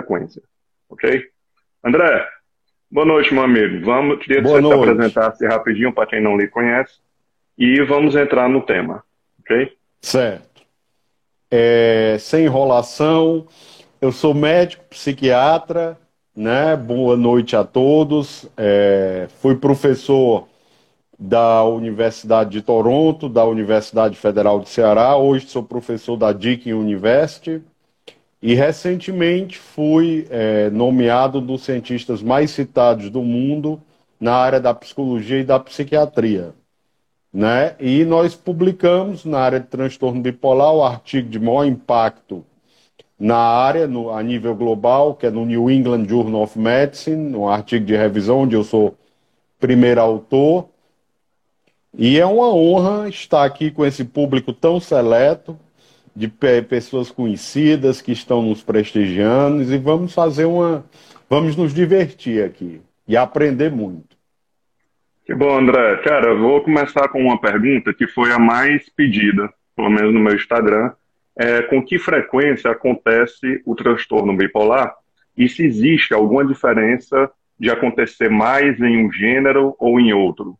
sequência. Ok? André, boa noite, meu amigo. Vamos, queria que boa você se apresentasse rapidinho para quem não lhe conhece e vamos entrar no tema. Ok? Certo. É, sem enrolação, eu sou médico, psiquiatra, né? Boa noite a todos. É, fui professor da Universidade de Toronto, da Universidade Federal de Ceará. Hoje sou professor da Deakin University. E recentemente fui é, nomeado dos cientistas mais citados do mundo na área da psicologia e da psiquiatria. Né? E nós publicamos na área de transtorno bipolar o artigo de maior impacto na área, no, a nível global, que é no New England Journal of Medicine, um artigo de revisão onde eu sou primeiro autor. E é uma honra estar aqui com esse público tão seleto, de pessoas conhecidas que estão nos prestigiando, e vamos fazer uma. Vamos nos divertir aqui e aprender muito. Que bom, André. Cara, vou começar com uma pergunta que foi a mais pedida, pelo menos no meu Instagram, é, com que frequência acontece o transtorno bipolar e se existe alguma diferença de acontecer mais em um gênero ou em outro.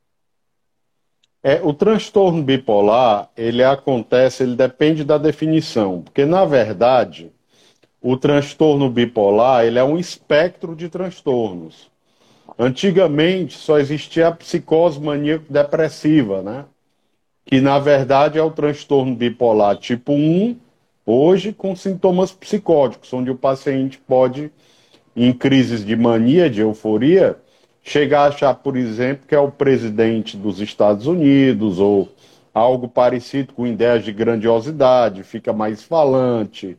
É, o transtorno bipolar, ele acontece, ele depende da definição, porque na verdade, o transtorno bipolar, ele é um espectro de transtornos. Antigamente só existia a psicose maníaco depressiva, né? Que na verdade é o transtorno bipolar tipo 1, Hoje, com sintomas psicóticos, onde o paciente pode, em crises de mania, de euforia, chegar a achar, por exemplo, que é o presidente dos Estados Unidos ou algo parecido com ideias de grandiosidade, fica mais falante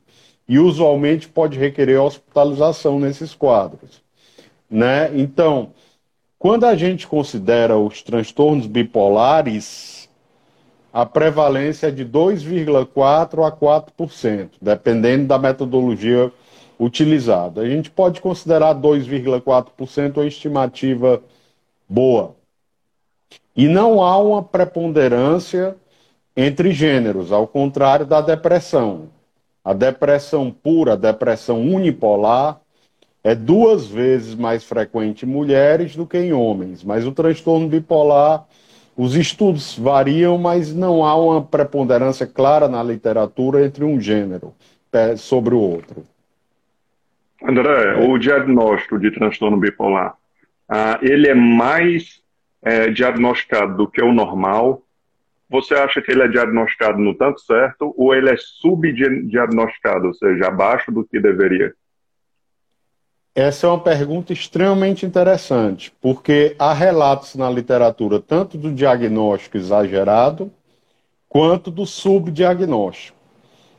e usualmente pode requerer hospitalização nesses quadros, né? Então, quando a gente considera os transtornos bipolares, a prevalência é de 2,4% a 4%, dependendo da metodologia utilizada. A gente pode considerar 2,4% uma estimativa boa. E não há uma preponderância entre gêneros, ao contrário da depressão. A depressão pura, a depressão unipolar, é duas vezes mais frequente em mulheres do que em homens, mas o transtorno bipolar os estudos variam, mas não há uma preponderância clara na literatura entre um gênero sobre o outro. André, o diagnóstico de transtorno bipolar, ah, ele é mais é, diagnosticado do que o normal? Você acha que ele é diagnosticado no tanto certo ou ele é subdiagnosticado, ou seja, abaixo do que deveria? Essa é uma pergunta extremamente interessante, porque há relatos na literatura tanto do diagnóstico exagerado quanto do subdiagnóstico.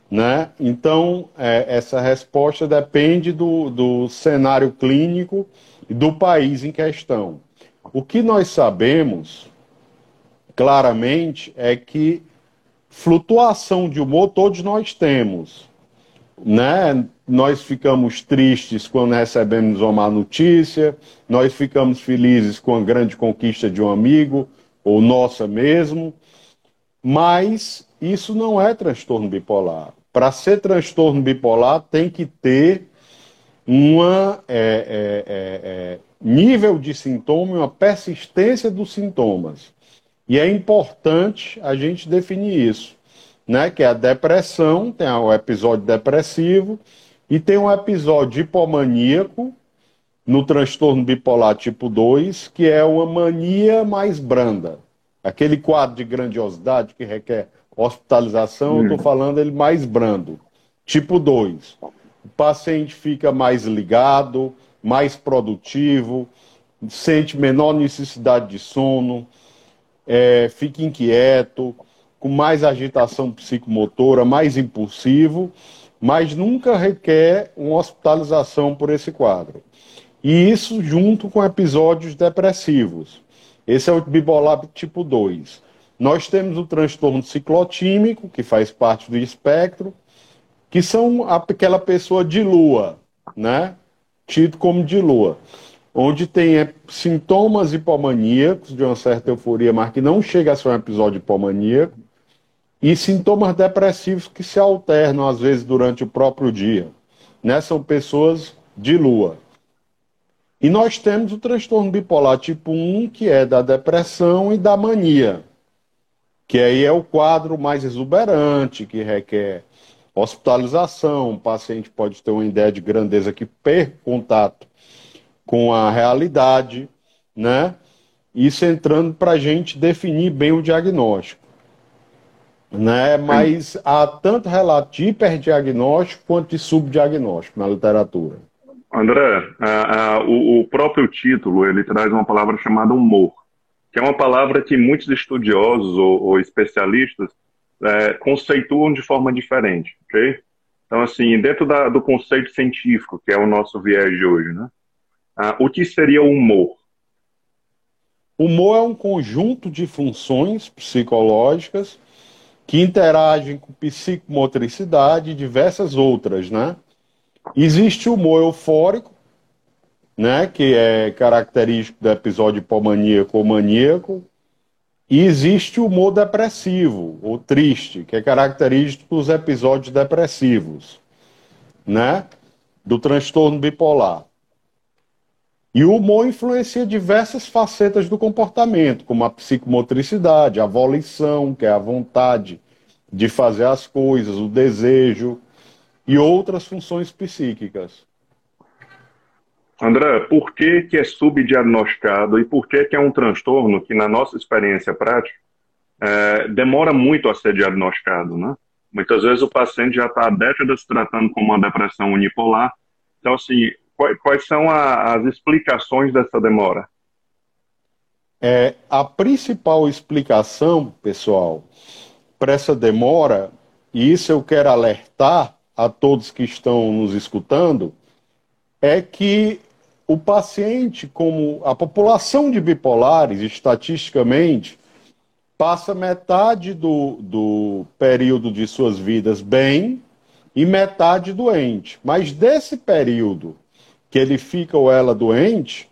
Né? Então, é, essa resposta depende do, do cenário clínico e do país em questão. O que nós sabemos claramente é que flutuação de humor todos nós temos. Né? nós ficamos tristes quando recebemos uma má notícia, nós ficamos felizes com a grande conquista de um amigo, ou nossa mesmo, mas isso não é transtorno bipolar. Para ser transtorno bipolar, tem que ter uma é, é, é, é nível de sintoma, uma persistência dos sintomas. E é importante a gente definir isso, né? Que é a depressão, tem o episódio depressivo, e tem um episódio hipomaníaco no transtorno bipolar tipo 2, que é uma mania mais branda. Aquele quadro de grandiosidade que requer hospitalização, hum. eu estou falando ele mais brando. Tipo 2. O paciente fica mais ligado, mais produtivo, sente menor necessidade de sono, é, fica inquieto, com mais agitação psicomotora, mais impulsivo mas nunca requer uma hospitalização por esse quadro. E isso junto com episódios depressivos. Esse é o bipolar tipo 2. Nós temos o transtorno ciclotímico, que faz parte do espectro, que são aquela pessoa de lua, né? Tido como de lua. Onde tem é, sintomas hipomaníacos, de uma certa euforia, mas que não chega a ser um episódio hipomaníaco e sintomas depressivos que se alternam às vezes durante o próprio dia. Né? São pessoas de lua. E nós temos o transtorno bipolar tipo 1, que é da depressão e da mania, que aí é o quadro mais exuberante, que requer hospitalização, o paciente pode ter uma ideia de grandeza que perca contato com a realidade, né? Isso entrando para a gente definir bem o diagnóstico. Né? Mas há tanto relato de hiperdiagnóstico quanto de subdiagnóstico na literatura. André, o, o, próprio título ele traz uma palavra chamada humor, que é uma palavra que muitos estudiosos ou, ou especialistas é, conceituam de forma diferente, ok? Então, assim, dentro da, do conceito científico, que é o nosso viés de hoje, né? Ah, o que seria o humor? Humor é um conjunto de funções psicológicas que interagem com psicomotricidade e diversas outras, né? Existe o humor eufórico, né, que é característico do episódio hipomaníaco ou maníaco, e existe o humor depressivo, ou triste, que é característico dos episódios depressivos, né? Do transtorno bipolar. E o humor influencia diversas facetas do comportamento, como a psicomotricidade, a volição, que é a vontade de fazer as coisas, o desejo e outras funções psíquicas. André, por que, que é subdiagnosticado e por que, que é um transtorno que, na nossa experiência prática, é, demora muito a ser diagnosticado, né? Muitas vezes o paciente já está há décadas tratando como uma depressão unipolar. Então, assim, quais, quais são a, as explicações dessa demora? É, a principal explicação, pessoal, para essa demora, e isso eu quero alertar a todos que estão nos escutando, é que o paciente, como a população de bipolares, estatisticamente, passa metade do, do período de suas vidas bem e metade doente. Mas desse período que ele fica ou ela doente,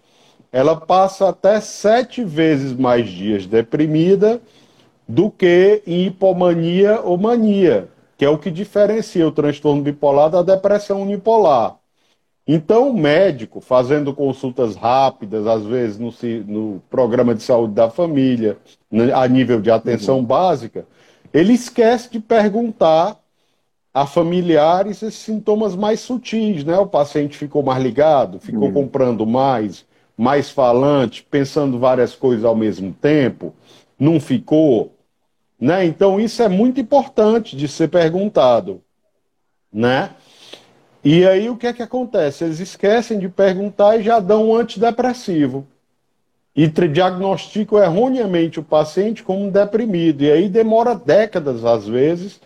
ela passa até sete vezes mais dias deprimida do que em hipomania ou mania, que é o que diferencia o transtorno bipolar da depressão unipolar. Então, o médico, fazendo consultas rápidas, às vezes no, no programa de saúde da família, né, a nível de atenção uhum. básica, ele esquece de perguntar a familiares esses sintomas mais sutis, né? O paciente ficou mais ligado, ficou uhum. comprando mais, mais falante, pensando várias coisas ao mesmo tempo, não ficou, né? Então isso é muito importante de ser perguntado, né? E aí o que é que acontece? Eles esquecem de perguntar e já dão um antidepressivo. E diagnosticam erroneamente o paciente como deprimido. E aí demora décadas, às vezes,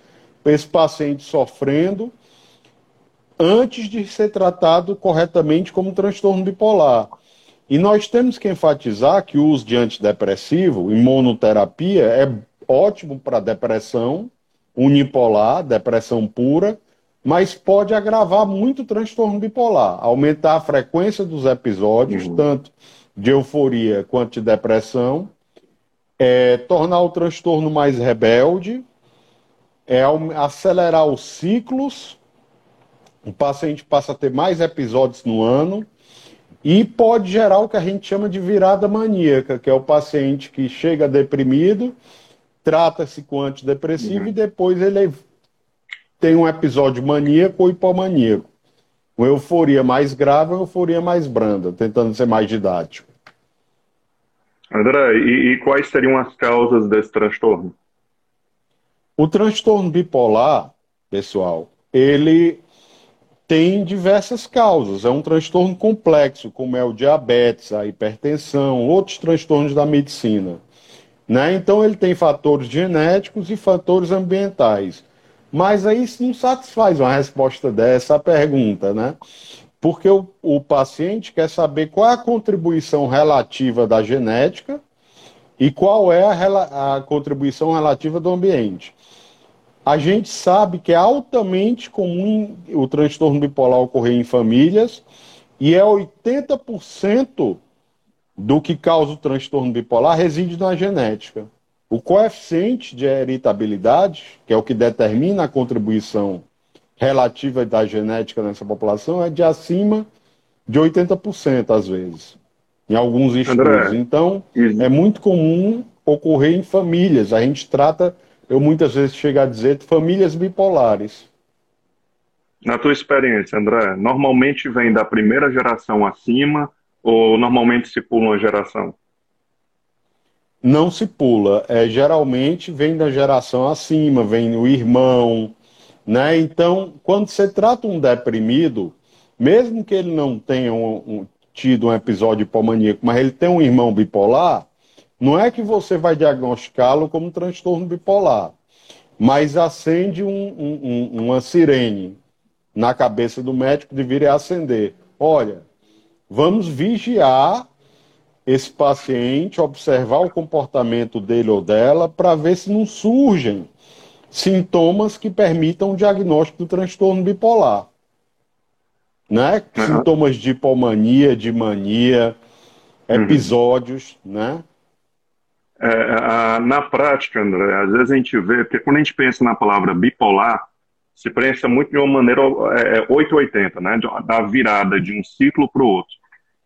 esse paciente sofrendo antes de ser tratado corretamente como transtorno bipolar. E nós temos que enfatizar que o uso de antidepressivo, imunoterapia, é ótimo para depressão unipolar, depressão pura, mas pode agravar muito o transtorno bipolar, aumentar a frequência dos episódios, uhum. tanto de euforia quanto de depressão, é, tornar o transtorno mais rebelde, é, acelerar os ciclos, o paciente passa a ter mais episódios no ano, e pode gerar o que a gente chama de virada maníaca, que é o paciente que chega deprimido, trata-se com antidepressivo uhum. e depois ele tem um episódio maníaco ou hipomaníaco. Uma euforia mais grave, uma euforia mais branda, tentando ser mais didático. André, e, e quais seriam as causas desse transtorno? O transtorno bipolar, pessoal, ele tem diversas causas. É um transtorno complexo, como é o diabetes, a hipertensão, outros transtornos da medicina. Né? Então, ele tem fatores genéticos e fatores ambientais. Mas aí isso não satisfaz uma resposta dessa pergunta, né? Porque o, o paciente quer saber qual é a contribuição relativa da genética e qual é a, a contribuição relativa do ambiente. A gente sabe que é altamente comum o transtorno bipolar ocorrer em famílias e é 80% do que causa o transtorno bipolar reside na genética. O coeficiente de heritabilidade, que é o que determina a contribuição relativa da genética nessa população, é de acima de 80% às vezes, em alguns estudos. André, então, isso. é muito comum ocorrer em famílias. A gente trata, eu muitas vezes chego a dizer, de famílias bipolares. Na tua experiência, André, normalmente vem da primeira geração acima ou normalmente se pula uma geração? Não se pula. É, geralmente vem da geração acima, vem o irmão, né? Então, quando você trata um deprimido, mesmo que ele não tenha um, um, tido um episódio hipomaníaco, mas ele tem um irmão bipolar, não é que você vai diagnosticá-lo como transtorno bipolar, mas acende um, uma sirene na cabeça do médico, deveria acender. Olha, vamos vigiar esse paciente, observar o comportamento dele ou dela, para ver se não surgem sintomas que permitam o diagnóstico do transtorno bipolar. Né? Uhum. Sintomas de hipomania, de mania, uhum. episódios, uhum. né? É, a, na prática, André, às vezes a gente vê, porque quando a gente pensa na palavra bipolar, se pensa muito de uma maneira é, 880, é, né? Da virada de um ciclo para o outro.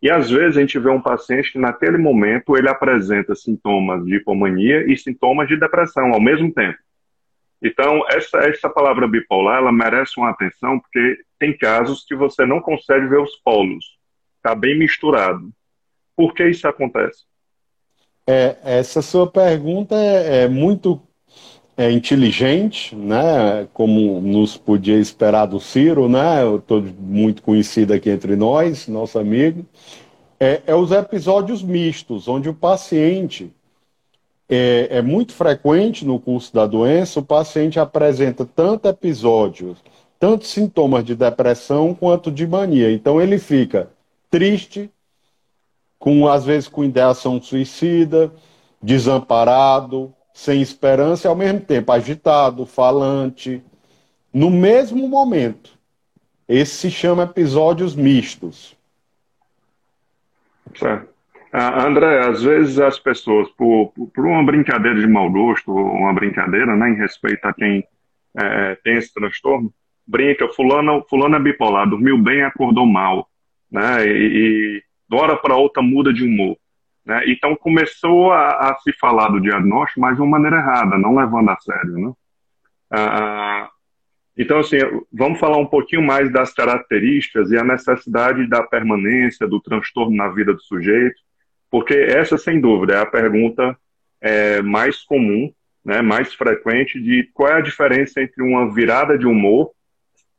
E às vezes a gente vê um paciente que naquele momento ele apresenta sintomas de hipomania e sintomas de depressão ao mesmo tempo. Então, essa, essa palavra bipolar, ela merece uma atenção, porque tem casos que você não consegue ver os polos. Está bem misturado. Por que isso acontece? É, essa sua pergunta é, é muito é, inteligente, né? Como nos podia esperar do Ciro, né? Estou muito conhecido aqui entre nós, nosso amigo. É, é os episódios mistos, onde o paciente é, é, muito frequente no curso da doença, o paciente apresenta tanto episódios, tanto sintomas de depressão quanto de mania. Então ele fica triste, com às vezes com ideação suicida, desamparado, sem esperança e ao mesmo tempo agitado, falante, no mesmo momento. Esse se chama episódios mistos. Certo. Ah, André, às vezes as pessoas, por, por uma brincadeira de mau gosto, uma brincadeira né, em respeito a quem é, tem esse transtorno, brinca, fulano, fulano é bipolar, dormiu bem acordou mal, né, e, e de hora para outra muda de humor. Né? Então começou a, a, se falar do diagnóstico, mas de uma maneira errada, não levando a sério. Né? Ah, então, assim, vamos falar um pouquinho mais das características e a necessidade da permanência do transtorno na vida do sujeito, porque essa, sem dúvida, é a pergunta é, mais comum, né, mais frequente de qual é a diferença entre uma virada de humor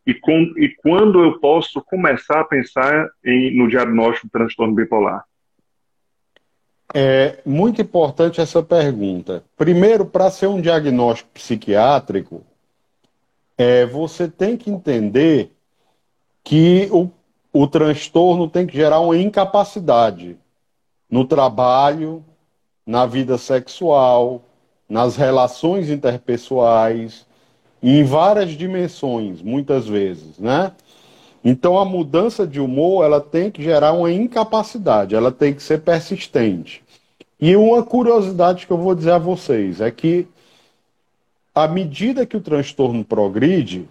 e, com, e quando eu posso começar a pensar em, no diagnóstico do transtorno bipolar. É muito importante essa pergunta. Primeiro, para ser um diagnóstico psiquiátrico, é, você tem que entender que o, o transtorno tem que gerar uma incapacidade no trabalho, na vida sexual, nas relações interpessoais, em várias dimensões, muitas vezes, né? Então a mudança de humor, ela tem que gerar uma incapacidade, ela tem que ser persistente. E uma curiosidade que eu vou dizer a vocês é que à medida que o transtorno progride,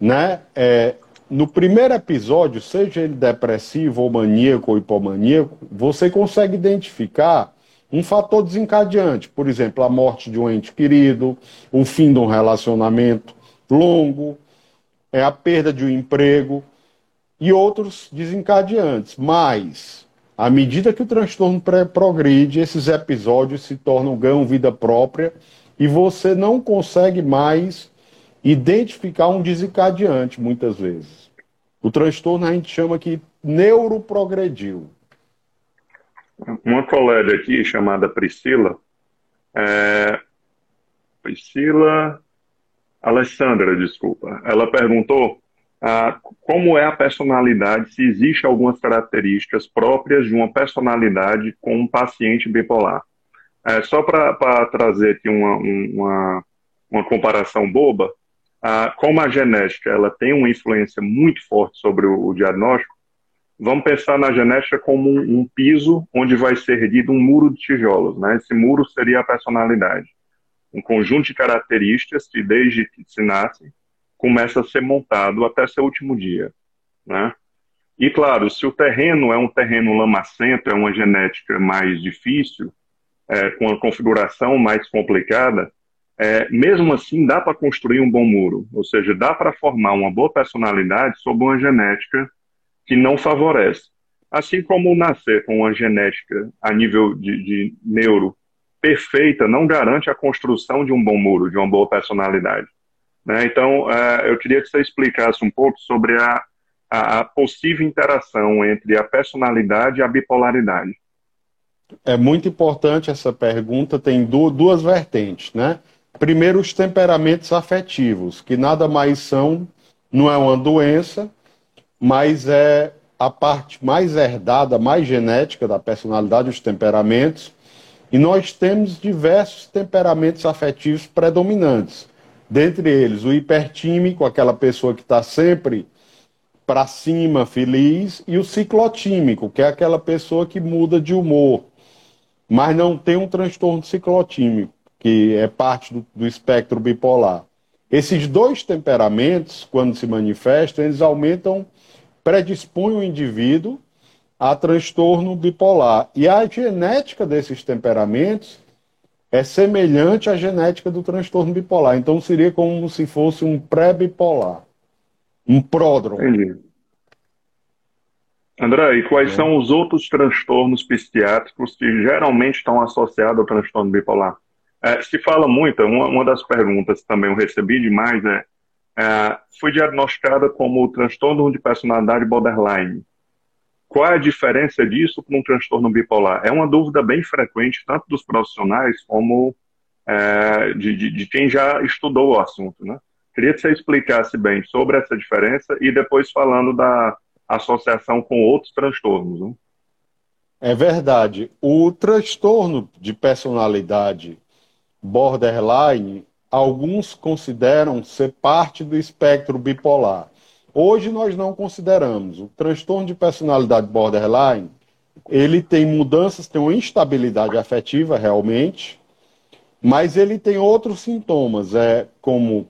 né, é, no primeiro episódio, seja ele depressivo ou maníaco ou hipomaníaco, você consegue identificar um fator desencadeante, por exemplo, a morte de um ente querido, o fim de um relacionamento longo, é a perda de um emprego e outros desencadeantes. Mas, à medida que o transtorno progride, esses episódios se tornam ganham vida própria e você não consegue mais identificar um desencadeante, muitas vezes. O transtorno a gente chama que neuroprogrediu. Uma colega aqui chamada Priscila, é... Priscila Alessandra, desculpa, ela perguntou ah, como é a personalidade, se existe algumas características próprias de uma personalidade com um paciente bipolar. É, só para trazer aqui uma, uma, uma comparação boba, ah, como a genética ela tem uma influência muito forte sobre o, o diagnóstico, vamos pensar na genética como um, um, piso onde vai ser erguido um muro de tijolos. Né? Esse muro seria a personalidade. Um conjunto de características que, desde que se nasce, começa a ser montado até seu último dia. Né? E claro, se o terreno é um terreno lamacento, é uma genética mais difícil, é, com a configuração mais complicada, é, mesmo assim dá para construir um bom muro, ou seja, dá para formar uma boa personalidade sob uma genética que não favorece. Assim como nascer com uma genética a nível de, de neuro perfeita não garante a construção de um bom muro, de uma boa personalidade. Né? Então, uh, eu queria que você explicasse um pouco sobre a, a, possível interação entre a personalidade e a bipolaridade. É muito importante essa pergunta, tem du duas vertentes, né? Primeiro, os temperamentos afetivos, que nada mais são, não é uma doença, mas é a parte mais herdada, mais genética da personalidade, os temperamentos, e nós temos diversos temperamentos afetivos predominantes. Dentre eles, o hipertímico, aquela pessoa que está sempre para cima, feliz, e o ciclotímico, que é aquela pessoa que muda de humor, mas não tem um transtorno ciclotímico, que é parte do, do espectro bipolar. Esses dois temperamentos, quando se manifestam, eles aumentam, predispõem o indivíduo a transtorno bipolar. E a genética desses temperamentos é semelhante à genética do transtorno bipolar. Então seria como se fosse um pré-bipolar, um pródromo. Entendi. André, e quais é. são os outros transtornos psiquiátricos que geralmente estão associados ao transtorno bipolar? É, se fala muito, uma, uma, das perguntas também eu recebi demais é, é fui diagnosticada como transtorno de personalidade borderline. Qual é a diferença disso com um transtorno bipolar? É uma dúvida bem frequente, tanto dos profissionais como é, de, de, de, quem já estudou o assunto. Né? Queria que você explicasse bem sobre essa diferença e depois falando da associação com outros transtornos. Né? É verdade. O transtorno de personalidade borderline, alguns consideram ser parte do espectro bipolar. Hoje nós não consideramos. O transtorno de personalidade borderline, ele tem mudanças, tem uma instabilidade afetiva realmente, mas ele tem outros sintomas, é como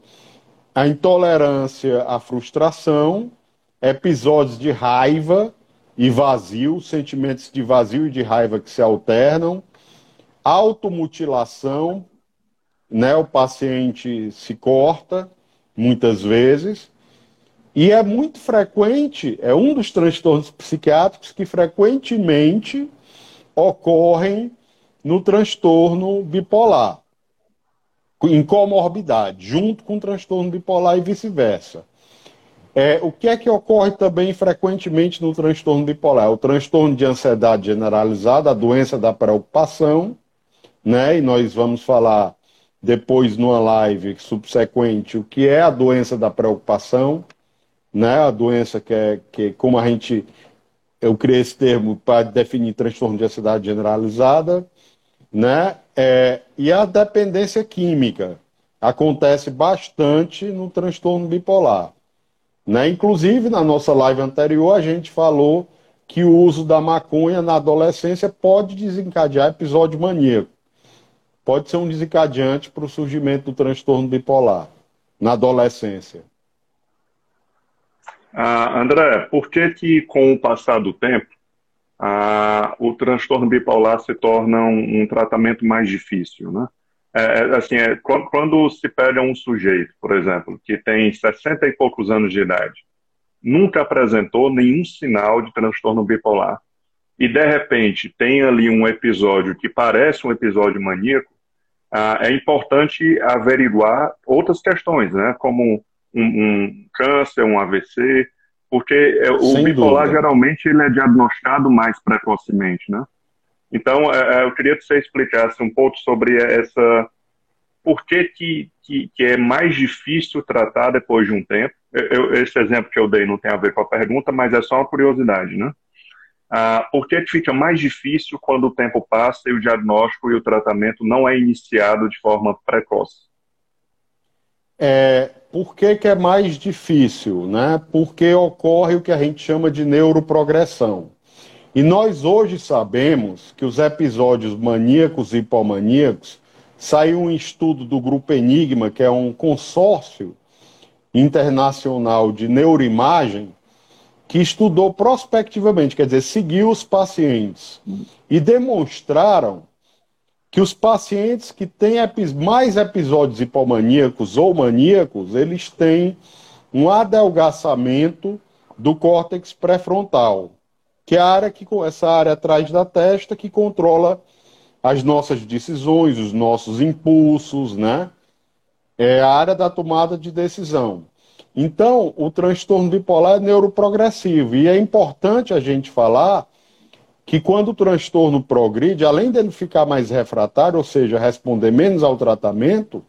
a intolerância à frustração, episódios de raiva e vazio, sentimentos de vazio e de raiva que se alternam, automutilação, né, o paciente se corta muitas vezes, e é muito frequente, é um dos transtornos psiquiátricos que frequentemente ocorrem no transtorno bipolar, em comorbidade, junto com o transtorno bipolar e vice-versa. É, o que é que ocorre também frequentemente no transtorno bipolar? O transtorno de ansiedade generalizada, a doença da preocupação, né? E nós vamos falar depois numa live subsequente o que é a doença da preocupação né? A doença que é que como a gente eu criei esse termo para definir transtorno de ansiedade generalizada, né? É, e a dependência química acontece bastante no transtorno bipolar, né? Inclusive na nossa live anterior a gente falou que o uso da maconha na adolescência pode desencadear episódio maníaco. Pode ser um desencadeante para o surgimento do transtorno bipolar na adolescência. Ah, André, por que que com o passar do tempo ah, o transtorno bipolar se torna um, um tratamento mais difícil, né? É, é assim, é, quando se pega um sujeito, por exemplo, que tem 60 e poucos anos de idade, nunca apresentou nenhum sinal de transtorno bipolar, e de repente tem ali um episódio que parece um episódio maníaco, ah, é importante averiguar outras questões, né? Como um, um câncer, um AVC, porque é, o Sem bipolar dúvida. geralmente ele é diagnosticado mais precocemente, né? Então, é, é, eu queria que você explicasse um pouco sobre essa. Por que, que, que, que é mais difícil tratar depois de um tempo? Eu, esse exemplo que eu dei não tem a ver com a pergunta, mas é só uma curiosidade, né? Ah, por que, que fica mais difícil quando o tempo passa e o diagnóstico e o tratamento não é iniciado de forma precoce? É, por que, que é mais difícil? Né? Porque ocorre o que a gente chama de neuroprogressão. E nós hoje sabemos que os episódios maníacos e hipomaníacos saiu um estudo do Grupo Enigma, que é um consórcio internacional de neuroimagem, que estudou prospectivamente, quer dizer, seguiu os pacientes e demonstraram que os pacientes que têm mais episódios hipomaníacos ou maníacos, eles têm um adelgaçamento do córtex pré-frontal, que é a área que essa área atrás da testa que controla as nossas decisões, os nossos impulsos, né? É a área da tomada de decisão. Então, o transtorno bipolar é neuroprogressivo e é importante a gente falar que quando o transtorno progride, além dele ficar mais refratário, ou seja, responder menos ao tratamento,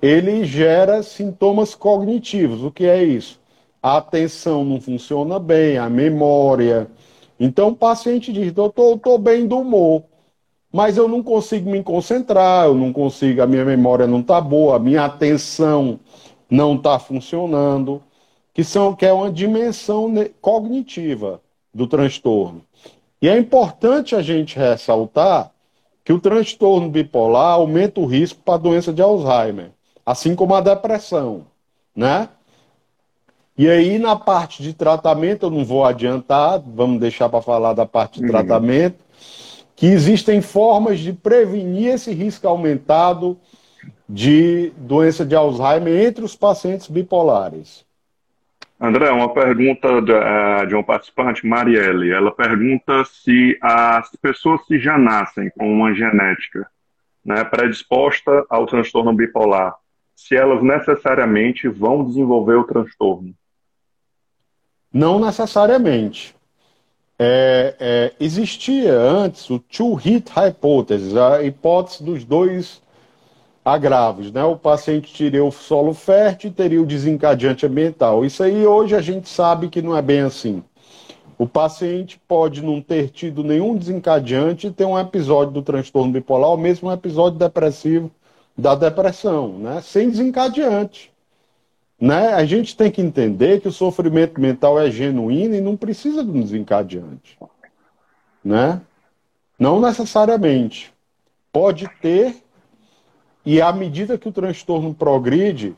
ele gera sintomas cognitivos. O que é isso? A atenção não funciona bem, a memória. Então o paciente diz: doutor, eu estou bem do humor, mas eu não consigo me concentrar, eu não consigo, a minha memória não está boa, a minha atenção não está funcionando, que, são, que é uma dimensão cognitiva do transtorno. E é importante a gente ressaltar que o transtorno bipolar aumenta o risco para a doença de Alzheimer, assim como a depressão, né? E aí, na parte de tratamento, eu não vou adiantar, vamos deixar para falar da parte de uhum. tratamento, que existem formas de prevenir esse risco aumentado de doença de Alzheimer entre os pacientes bipolares. André, uma pergunta de, uh, de um participante, Marielle. Ela pergunta se as pessoas que já nascem com uma genética né, predisposta ao transtorno bipolar, se elas necessariamente vão desenvolver o transtorno. Não necessariamente. É, é, existia antes o two-hit hypothesis, a hipótese dos dois agravos, né? O paciente teria o solo fértil e teria o desencadeante ambiental. Isso aí hoje a gente sabe que não é bem assim. O paciente pode não ter tido nenhum desencadeante e ter um episódio do transtorno bipolar, ou mesmo um episódio depressivo da depressão, né? Sem desencadeante. Né? A gente tem que entender que o sofrimento mental é genuíno e não precisa de um desencadeante. Né? Não necessariamente. Pode ter e à medida que o transtorno progride,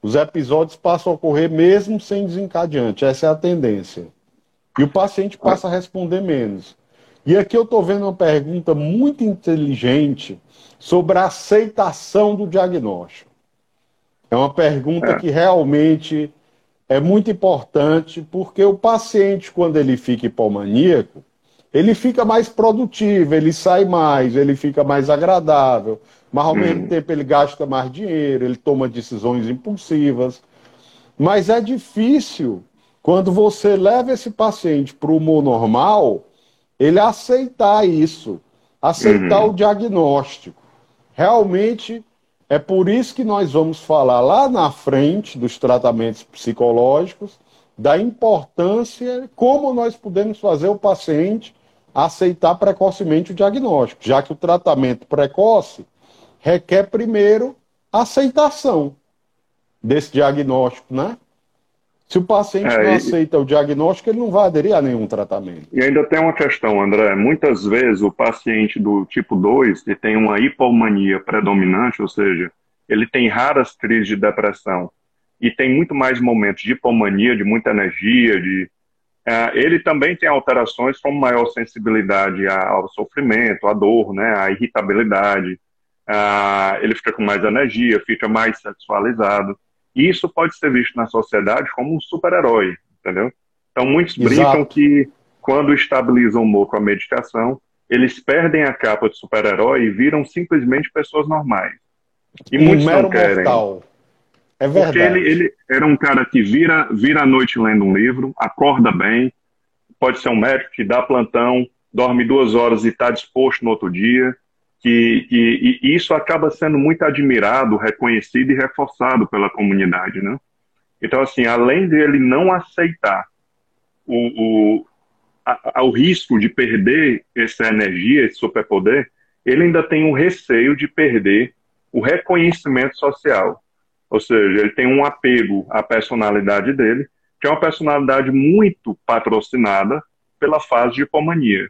os episódios passam a ocorrer mesmo sem desencadeante. Essa é a tendência. E o paciente passa a responder menos. E aqui eu estou vendo uma pergunta muito inteligente sobre a aceitação do diagnóstico. É uma pergunta é. que realmente é muito importante, porque o paciente, quando ele fica hipomaníaco, ele fica mais produtivo, ele sai mais, ele fica mais agradável, mas ao hum. mesmo tempo ele gasta mais dinheiro, ele toma decisões impulsivas. Mas é difícil quando você leva esse paciente para o humor normal, ele aceitar isso, aceitar uhum. o diagnóstico. Realmente é por isso que nós vamos falar lá na frente dos tratamentos psicológicos, da importância, como nós podemos fazer o paciente aceitar precocemente o diagnóstico, já que o tratamento precoce requer primeiro aceitação desse diagnóstico, né? Se o paciente é, não aceita o diagnóstico, ele não vai aderir a nenhum tratamento. E ainda tem uma questão, André. Muitas vezes o paciente do tipo 2 que tem uma hipomania predominante, ou seja, ele tem raras crises de depressão e tem muito mais momentos de hipomania, de muita energia, de é, ele também tem alterações como maior sensibilidade ao sofrimento, à dor, né, à irritabilidade, ah, ele fica com mais energia, fica mais sexualizado. E isso pode ser visto na sociedade como um super-herói, entendeu? Então, muitos Exato. brincam que quando estabilizam o humor com a medicação, eles perdem a capa de super-herói e viram simplesmente pessoas normais. E um muitos não querem. Mortal. É verdade. Porque ele, ele era um cara que vira, vira a noite lendo um livro, acorda bem, pode ser um médico que dá plantão, dorme duas horas e está disposto no outro dia que, que e isso acaba sendo muito admirado, reconhecido e reforçado pela comunidade, né? Então, assim, além dele não aceitar o, o, a, o risco de perder essa energia, esse superpoder, ele ainda tem um receio de perder o reconhecimento social. Ou seja, ele tem um apego à personalidade dele, que é uma personalidade muito patrocinada pela fase de hipomania.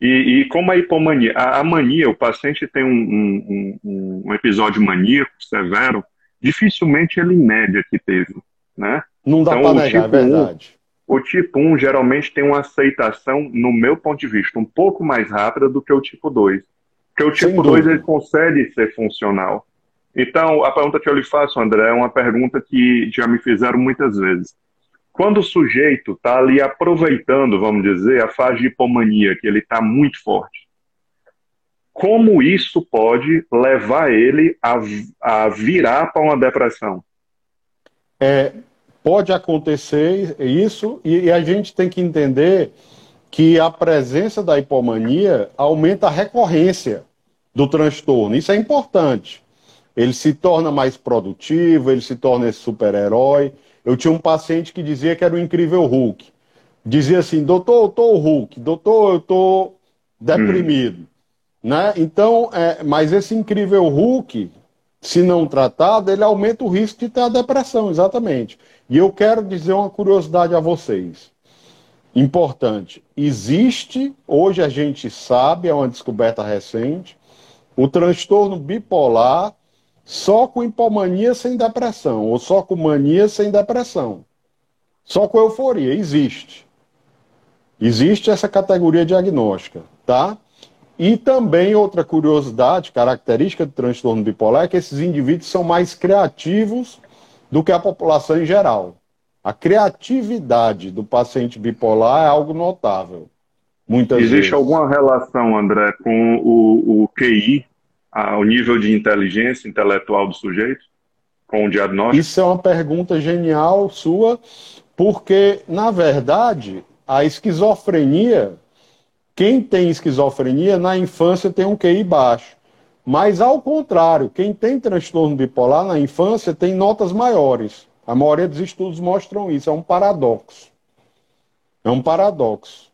E, e como a hipomania, a, a, mania, o paciente tem um, um, um, episódio maníaco severo, dificilmente ele média que teve, né? Não dá então, para negar, tipo é verdade. o tipo 1 geralmente tem uma aceitação, no meu ponto de vista, um pouco mais rápida do que o tipo 2. Porque o tipo 2 ele consegue ser funcional. Então, a pergunta que eu lhe faço, André, é uma pergunta que já me fizeram muitas vezes. Quando o sujeito está ali aproveitando, vamos dizer, a fase de hipomania, que ele está muito forte, como isso pode levar ele a, a virar para uma depressão? É, pode acontecer isso, e, a gente tem que entender que a presença da hipomania aumenta a recorrência do transtorno. Isso é importante. Ele se torna mais produtivo, ele se torna esse super-herói. Eu tinha um paciente que dizia que era o incrível Hulk. Dizia assim, doutor, eu tô o Hulk, doutor, eu tô deprimido. Hum. Né? Então, é, mas esse incrível Hulk, se não tratado, ele aumenta o risco de ter a depressão, exatamente. E eu quero dizer uma curiosidade a vocês. Importante. Existe, hoje a gente sabe, é uma descoberta recente, o transtorno bipolar só com hipomania sem depressão, ou só com mania sem depressão. Só com euforia. Existe. Existe essa categoria diagnóstica, tá? E também outra curiosidade, característica do transtorno bipolar, é que esses indivíduos são mais criativos do que a população em geral. A criatividade do paciente bipolar é algo notável. Muitas Existe vezes. alguma relação, André, com o, o QI, a, o nível de inteligência intelectual do sujeito, com o diagnóstico? Isso é uma pergunta genial sua, porque, na verdade, a esquizofrenia quem tem esquizofrenia na infância tem um QI baixo. Mas, ao contrário, quem tem transtorno bipolar na infância tem notas maiores. A maioria dos estudos mostram isso. É um paradoxo. É um paradoxo.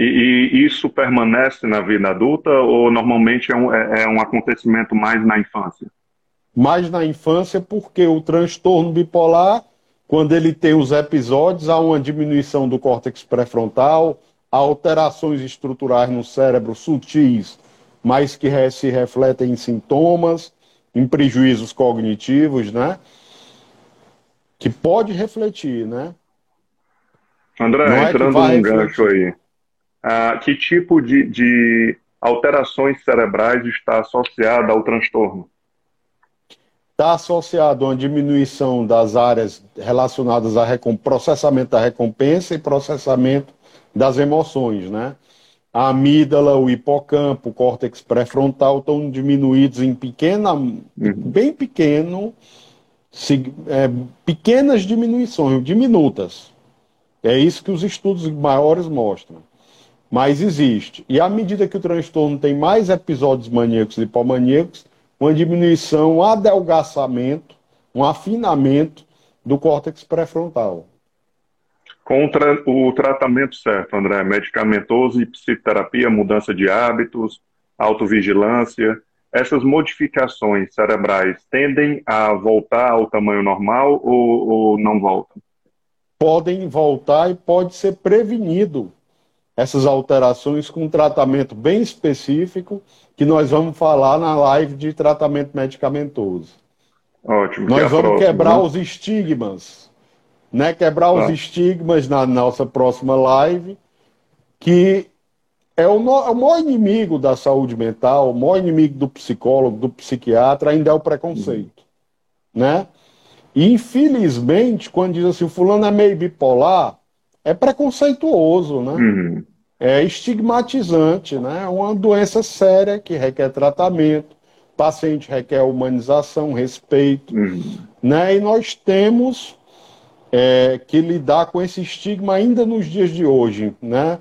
E, e isso permanece na vida adulta ou normalmente é um, é, é um acontecimento mais na infância? Mais na infância, porque o transtorno bipolar, quando ele tem os episódios, há uma diminuição do córtex pré-frontal, alterações estruturais no cérebro sutis, mas que se refletem em sintomas, em prejuízos cognitivos, né? Que pode refletir, né? André, é entrando num refletir. gancho aí, ah, que tipo de, de alterações cerebrais está associada ao transtorno? Está associado a uma diminuição das áreas relacionadas ao processamento da recompensa e processamento das emoções, né? A amígdala, o hipocampo, o córtex pré-frontal estão diminuídos em pequena, uhum. bem pequeno, se, é, pequenas diminuições, diminutas. É isso que os estudos maiores mostram. Mas existe. E à medida que o transtorno tem mais episódios maníacos e hipomaníacos, uma diminuição, um adelgaçamento, um afinamento do córtex pré-frontal. Com o, tra o tratamento certo, André, medicamentoso e psicoterapia, mudança de hábitos, autovigilância, essas modificações cerebrais tendem a voltar ao tamanho normal ou, ou, não voltam? Podem voltar e pode ser prevenido essas alterações com um tratamento bem específico que nós vamos falar na live de tratamento medicamentoso. Ótimo. Nós vamos próxima, quebrar né? os estigmas né? Quebrar os tá. estigmas na nossa próxima live, que é o, no, é o maior inimigo da saúde mental, o maior inimigo do psicólogo, do psiquiatra, ainda é o preconceito, uhum. né? E, infelizmente, quando diz assim, o fulano é meio bipolar, é preconceituoso, né? Uhum. É estigmatizante, né? É uma doença séria que requer tratamento, o paciente requer humanização, respeito, uhum. né? E nós temos é, que lidar com esse estigma ainda nos dias de hoje, né?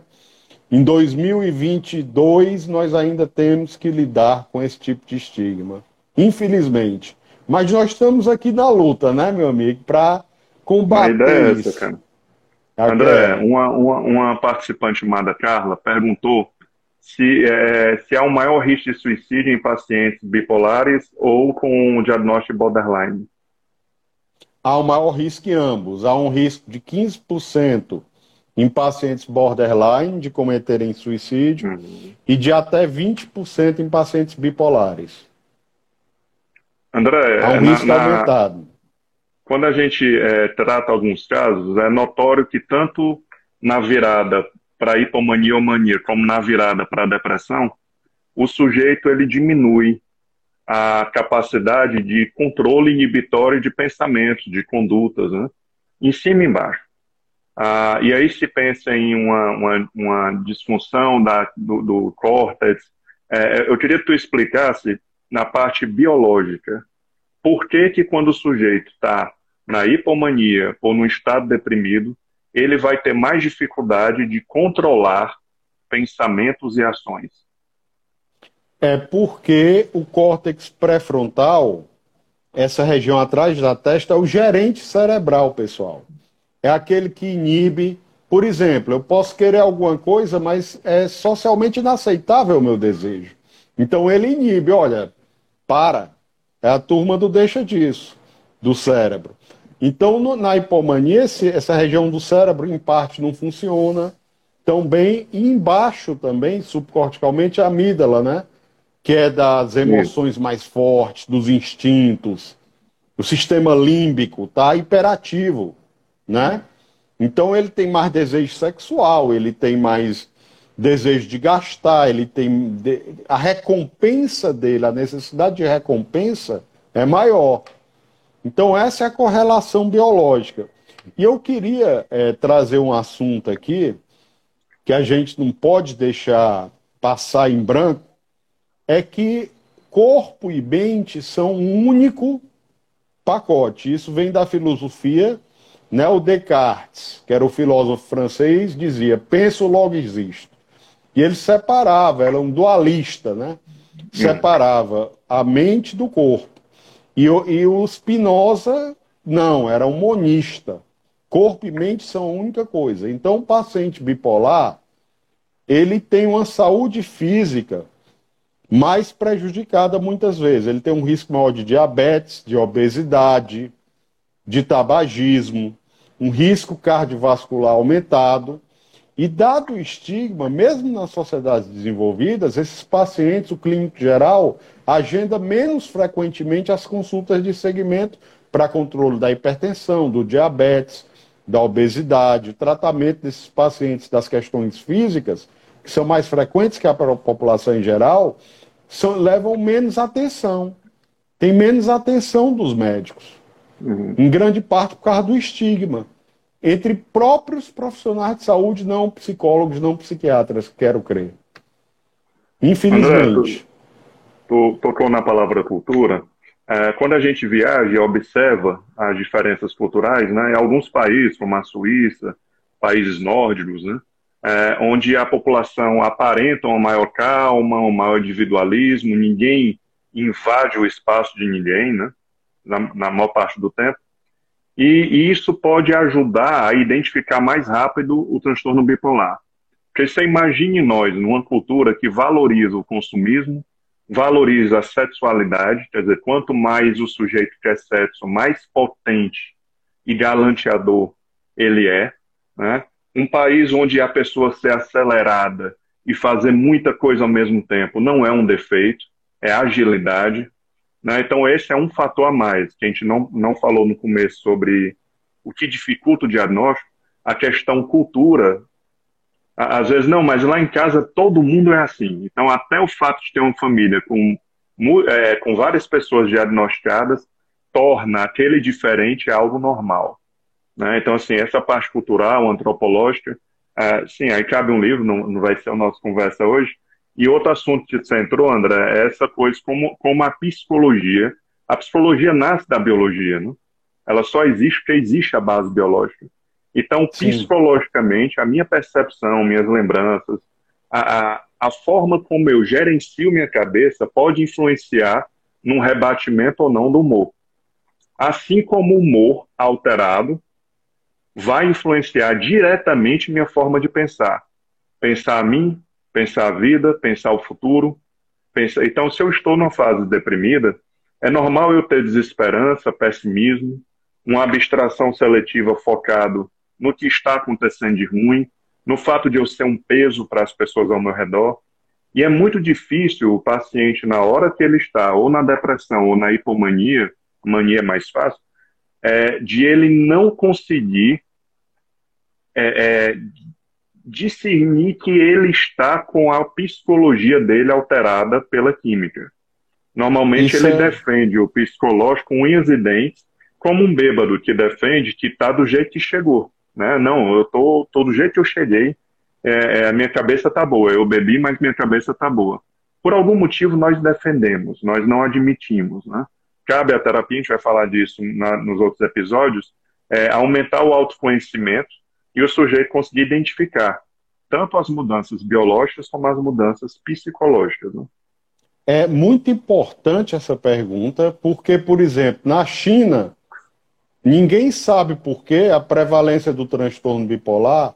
Em 2022, nós ainda temos que lidar com esse tipo de estigma, infelizmente. Mas nós estamos aqui na luta, né, meu amigo, para combater A ideia isso. É essa, cara. André, uma, uma, uma, participante chamada Carla perguntou se, é, se há um maior risco de suicídio em pacientes bipolares ou com diagnóstico borderline há um maior risco em ambos. Há um risco de 15% em pacientes borderline de cometerem suicídio uhum. e de até 20% em pacientes bipolares. André, há um risco na, aumentado. Quando a gente é, trata alguns casos, é notório que tanto na virada para hipomania ou mania, como na virada para depressão, o sujeito ele diminui a capacidade de controle inibitório de pensamentos, de condutas, né? em cima e embaixo. Ah, e aí se pensa em uma, uma, uma disfunção da, do, do córtex. É, eu queria que tu explicasse na parte biológica por que que quando o sujeito está na hipomania ou no estado deprimido, ele vai ter mais dificuldade de controlar pensamentos e ações. É porque o córtex pré-frontal, essa região atrás da testa, é o gerente cerebral, pessoal. É aquele que inibe. Por exemplo, eu posso querer alguma coisa, mas é socialmente inaceitável o meu desejo. Então ele inibe, olha, para. É a turma do deixa disso, do cérebro. Então, no, na hipomania, esse, essa região do cérebro, em parte, não funciona tão bem. E embaixo também, subcorticalmente, a amígdala, né? Que é das emoções Sim. mais fortes, dos instintos. O sistema límbico tá hiperativo, né? Então, ele tem mais desejo sexual, ele tem mais desejo de gastar, ele tem. A recompensa dele, a necessidade de recompensa é maior. Então, essa é a correlação biológica. E eu queria é, trazer um assunto aqui que a gente não pode deixar passar em branco, é que corpo e mente são um único pacote. Isso vem da filosofia, né? O Descartes, que era o filósofo francês, dizia: penso, logo existo. E ele separava, era um dualista, né? Separava a mente do corpo. E, e o Spinoza, não, era um monista. Corpo e mente são a única coisa. Então, o paciente bipolar, ele tem uma saúde física mais prejudicada muitas vezes. Ele tem um risco maior de diabetes, de obesidade, de tabagismo, um risco cardiovascular aumentado. E dado o estigma, mesmo nas sociedades desenvolvidas, esses pacientes, o clínico geral, agenda menos frequentemente as consultas de segmento para controle da hipertensão, do diabetes, da obesidade, tratamento desses pacientes das questões físicas, que são mais frequentes que a população em geral, são, levam menos atenção. Tem menos atenção dos médicos. Uhum. Em grande parte por causa do estigma entre próprios profissionais de saúde, não psicólogos, não psiquiatras, quero crer. Infelizmente. André, tu, tocou na palavra cultura. É, quando a gente viaja e observa as diferenças culturais, né, em alguns países, como a Suíça, países nórdicos, né, é, onde a população aparenta uma maior calma, um maior individualismo, ninguém invade o espaço de ninguém, né, na, na maior parte do tempo. E, e isso pode ajudar a identificar mais rápido o transtorno bipolar. Porque você imagine nós, numa cultura que valoriza o consumismo, valoriza a sexualidade, quer dizer, quanto mais o sujeito quer sexo, mais potente e galanteador ele é. Né? Um país onde a pessoa ser acelerada e fazer muita coisa ao mesmo tempo não é um defeito, é agilidade. Né? Então, esse é um fator a mais, que a gente não, não falou no começo sobre o que dificulta o diagnóstico, a questão cultura. Às vezes, não, mas lá em casa todo mundo é assim. Então, até o fato de ter uma família com, é, com várias pessoas diagnosticadas torna aquele diferente algo normal. Né? Então, assim, essa parte cultural, antropológica, é, sim, aí cabe um livro, não, não vai ser a nossa conversa hoje, e outro assunto que você entrou, André, é essa coisa como, como a psicologia. A psicologia nasce da biologia, né? Ela só existe porque existe a base biológica. Então, Sim. psicologicamente, a minha percepção, minhas lembranças, a, a, a forma como eu gerencio minha cabeça pode influenciar num rebatimento ou não do humor. Assim como o humor alterado vai influenciar diretamente minha forma de pensar. Pensar a mim, pensar a vida, pensar o futuro. Pensar... Então, se eu estou numa fase deprimida, é normal eu ter desesperança, pessimismo, uma abstração seletiva focado no que está acontecendo de ruim, no fato de eu ser um peso para as pessoas ao meu redor. E é muito difícil o paciente, na hora que ele está ou na depressão ou na hipomania, mania é mais fácil, é, de ele não conseguir é, é, discernir que ele está com a psicologia dele alterada pela química. Normalmente Isso ele é... defende o psicológico com unhas e dentes, como um bêbado que defende que está do jeito que chegou. Né? Não, eu tô, tô do jeito que eu cheguei, é, é, a minha cabeça está boa, eu bebi, mas minha cabeça está boa. Por algum motivo nós defendemos, nós não admitimos. Né? Cabe à terapia, a gente vai falar disso na, nos outros episódios, é, aumentar o autoconhecimento e o sujeito conseguir identificar tanto as mudanças biológicas como as mudanças psicológicas. Né? É muito importante essa pergunta, porque, por exemplo, na China, ninguém sabe por que a prevalência do transtorno bipolar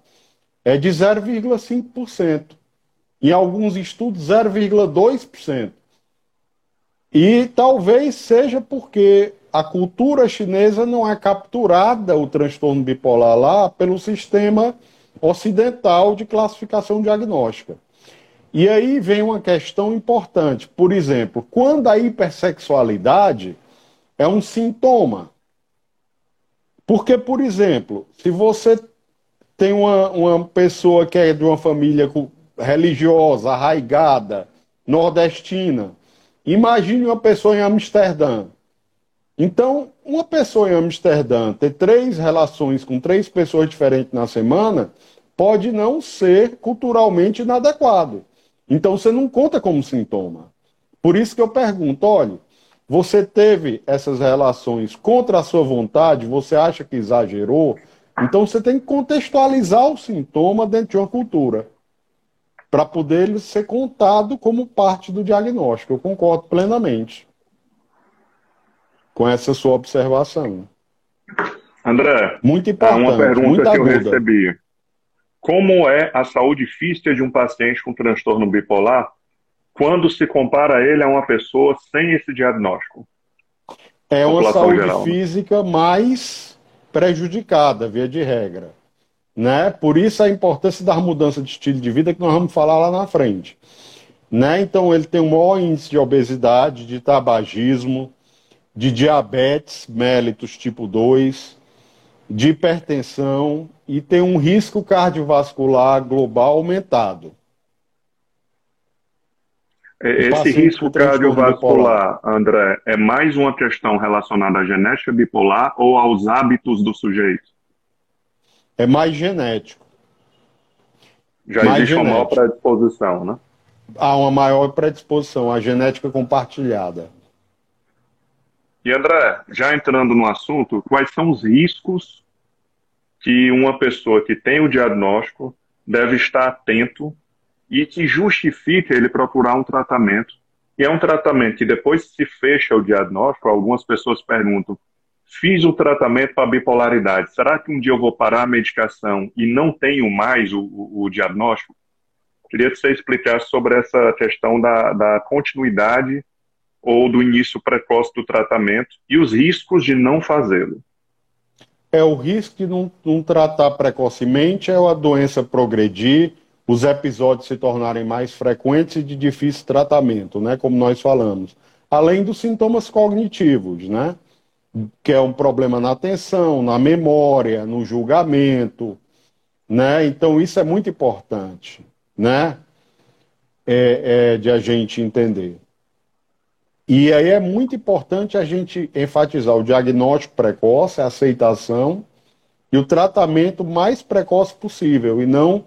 é de 0,5%. Em alguns estudos, 0,2%. E talvez seja porque a cultura chinesa não é capturada, o transtorno bipolar lá, pelo sistema ocidental de classificação diagnóstica. E aí vem uma questão importante. Por exemplo, quando a hipersexualidade é um sintoma. Porque, por exemplo, se você tem uma, uma pessoa que é de uma família religiosa, arraigada, nordestina, imagine uma pessoa em Amsterdã. Então, uma pessoa em Amsterdã ter três relações com três pessoas diferentes na semana pode não ser culturalmente inadequado. Então, você não conta como sintoma. Por isso que eu pergunto: olha, você teve essas relações contra a sua vontade, você acha que exagerou? Então, você tem que contextualizar o sintoma dentro de uma cultura para poder ser contado como parte do diagnóstico. Eu concordo plenamente com essa sua observação. André, muito importante, uma pergunta que eu recebi. Como é a saúde física de um paciente com transtorno bipolar quando se compara ele a uma pessoa sem esse diagnóstico? É uma saúde geral, né? física né? mais prejudicada, via de regra. Né? Por isso a importância da mudança de estilo de vida que nós vamos falar lá na frente. Né? Então ele tem um maior índice de obesidade, de tabagismo, de diabetes mellitus tipo 2, de hipertensão e tem um risco cardiovascular global aumentado. Esse risco cardiovascular, André, é mais uma questão relacionada à genética bipolar ou aos hábitos do sujeito? É mais genético. Já mais existe genético. uma maior predisposição, né? Há uma maior predisposição, a genética compartilhada. E André, já entrando no assunto, quais são os riscos que uma pessoa que tem o diagnóstico deve estar atento e que justifica ele procurar um tratamento? E é um tratamento que depois se fecha o diagnóstico, algumas pessoas perguntam: fiz o tratamento para bipolaridade, será que um dia eu vou parar a medicação e não tenho mais o, o, o diagnóstico? Queria que você explicasse sobre essa questão da, da continuidade ou do início precoce do tratamento e os riscos de não fazê-lo. É o risco de não, não, tratar precocemente, é a doença progredir, os episódios se tornarem mais frequentes e de difícil tratamento, né, como nós falamos. Além dos sintomas cognitivos, né, que é um problema na atenção, na memória, no julgamento, né, então isso é muito importante, né, é, é de a gente entender. E aí é muito importante a gente enfatizar o diagnóstico precoce, a aceitação e o tratamento mais precoce possível, e não,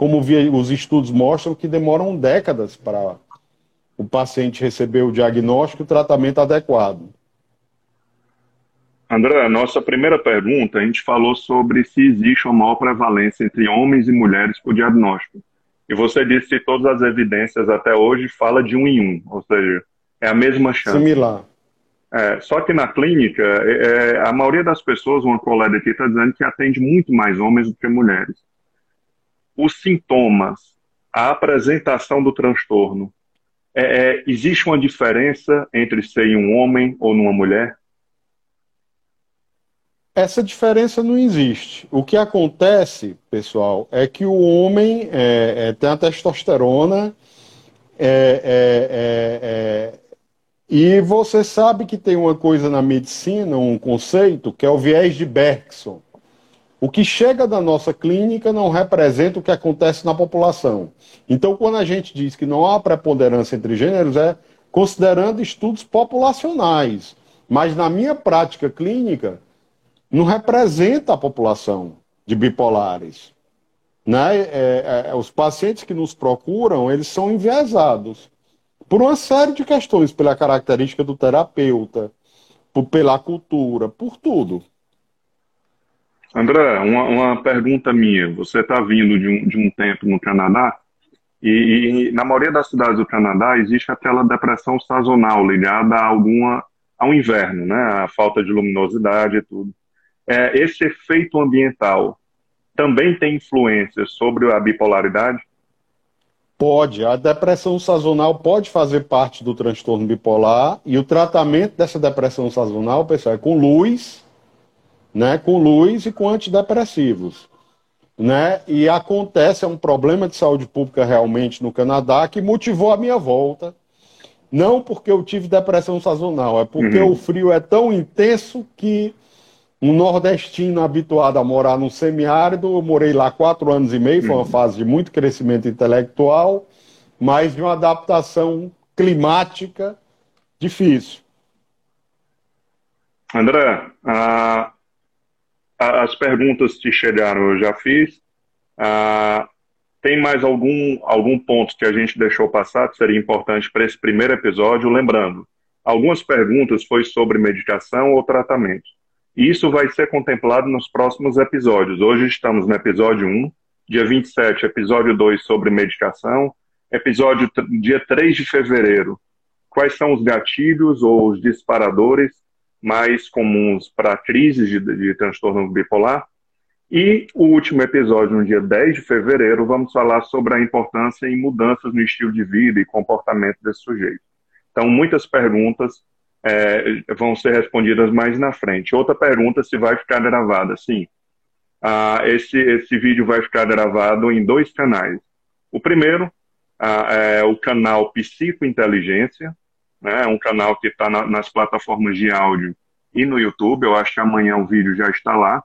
como os estudos mostram, que demoram décadas para o paciente receber o diagnóstico e o tratamento adequado. André, nossa primeira pergunta, a gente falou sobre se existe uma maior prevalência entre homens e mulheres por diagnóstico. E você disse que todas as evidências até hoje fala de um em um, ou seja, é a mesma chance. Similar. É, só que na clínica, é, é a maioria das pessoas, uma colega aqui está dizendo que atende muito mais homens do que mulheres. Os sintomas, a apresentação do transtorno, é, é, existe uma diferença entre ser um homem ou numa mulher? Essa diferença não existe. O que acontece, pessoal, é que o homem é, é tem a testosterona, é, E você sabe que tem uma coisa na medicina, um conceito, que é o viés de Bergson. O que chega da nossa clínica não representa o que acontece na população. Então, quando a gente diz que não há preponderância entre gêneros, é considerando estudos populacionais. Mas na minha prática clínica, não representa a população de bipolares. Né? É, é, é, os pacientes que nos procuram, eles são enviesados por uma série de questões, pela característica do terapeuta, por, pela cultura, por tudo. André, uma, uma pergunta minha. Você está vindo de um, de um tempo no Canadá e, e, na maioria das cidades do Canadá existe aquela depressão sazonal ligada a alguma ao inverno, né? A falta de luminosidade e tudo. É, esse efeito ambiental também tem influência sobre a bipolaridade? Pode. A depressão sazonal pode fazer parte do transtorno bipolar e o tratamento dessa depressão sazonal, pessoal, é com luz, né? Com luz e com antidepressivos né? E acontece, é um problema de saúde pública realmente no Canadá que motivou a minha volta. Não porque eu tive depressão sazonal, é porque uhum. o frio é tão intenso que um nordestino habituado a morar no semiárido, eu morei lá quatro anos e meio, foi uma uhum. fase de muito crescimento intelectual, mas de uma adaptação climática difícil. André, a, as perguntas que chegaram eu já fiz. Tem mais algum, algum ponto que a gente deixou passar que seria importante para esse primeiro episódio? Lembrando, algumas perguntas foi sobre medicação ou tratamento. Isso vai ser contemplado nos próximos episódios. Hoje estamos no episódio 1, dia 27, episódio 2 sobre medicação, episódio dia 3 de fevereiro. Quais são os gatilhos ou os disparadores mais comuns para crises de, de transtorno bipolar. E o último episódio, no dia 10 de fevereiro, vamos falar sobre a importância em mudanças no estilo de vida e comportamento desse sujeito. Então, muitas perguntas é, vão ser respondidas mais na frente. Outra pergunta, se vai ficar gravada. Sim, ah, esse, esse vídeo vai ficar gravado em dois canais. O primeiro ah, é o canal Psicointeligência, né? É um canal que está na, nas plataformas de áudio e no YouTube. Eu acho que amanhã o vídeo já está lá.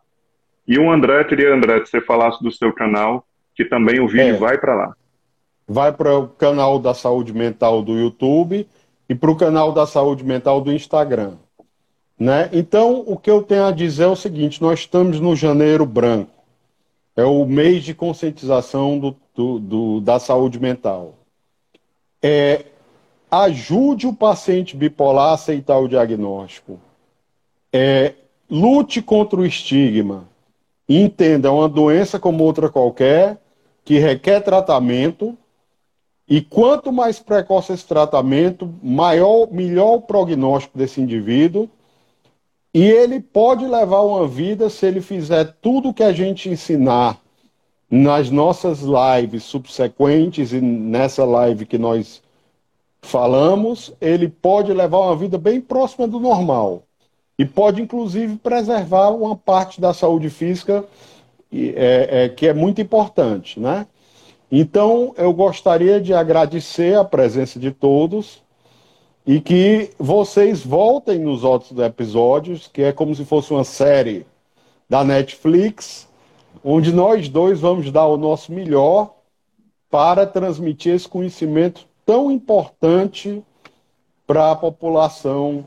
E o André, queria, André, que você falasse do seu canal, que também o vídeo é, vai para lá. Vai para o canal da saúde mental do YouTube e para o canal da saúde mental do Instagram. Né? Então, o que eu tenho a dizer é o seguinte: nós estamos no janeiro branco, é o mês de conscientização do, do, do da saúde mental. É, ajude o paciente bipolar a aceitar o diagnóstico. É, lute contra o estigma. Entenda, é uma doença como outra qualquer, que requer tratamento, e quanto mais precoce esse tratamento, maior, melhor o prognóstico desse indivíduo, e ele pode levar uma vida se ele fizer tudo que a gente ensinar nas nossas lives subsequentes e nessa live que nós falamos, ele pode levar uma vida bem próxima do normal. E pode, inclusive, preservar uma parte da saúde física é, é, que é muito importante, né? Então, eu gostaria de agradecer a presença de todos e que vocês voltem nos outros episódios, que é como se fosse uma série da Netflix, onde nós dois vamos dar o nosso melhor para transmitir esse conhecimento tão importante para a população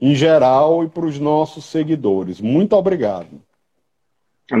em geral e para os nossos seguidores. Muito obrigado.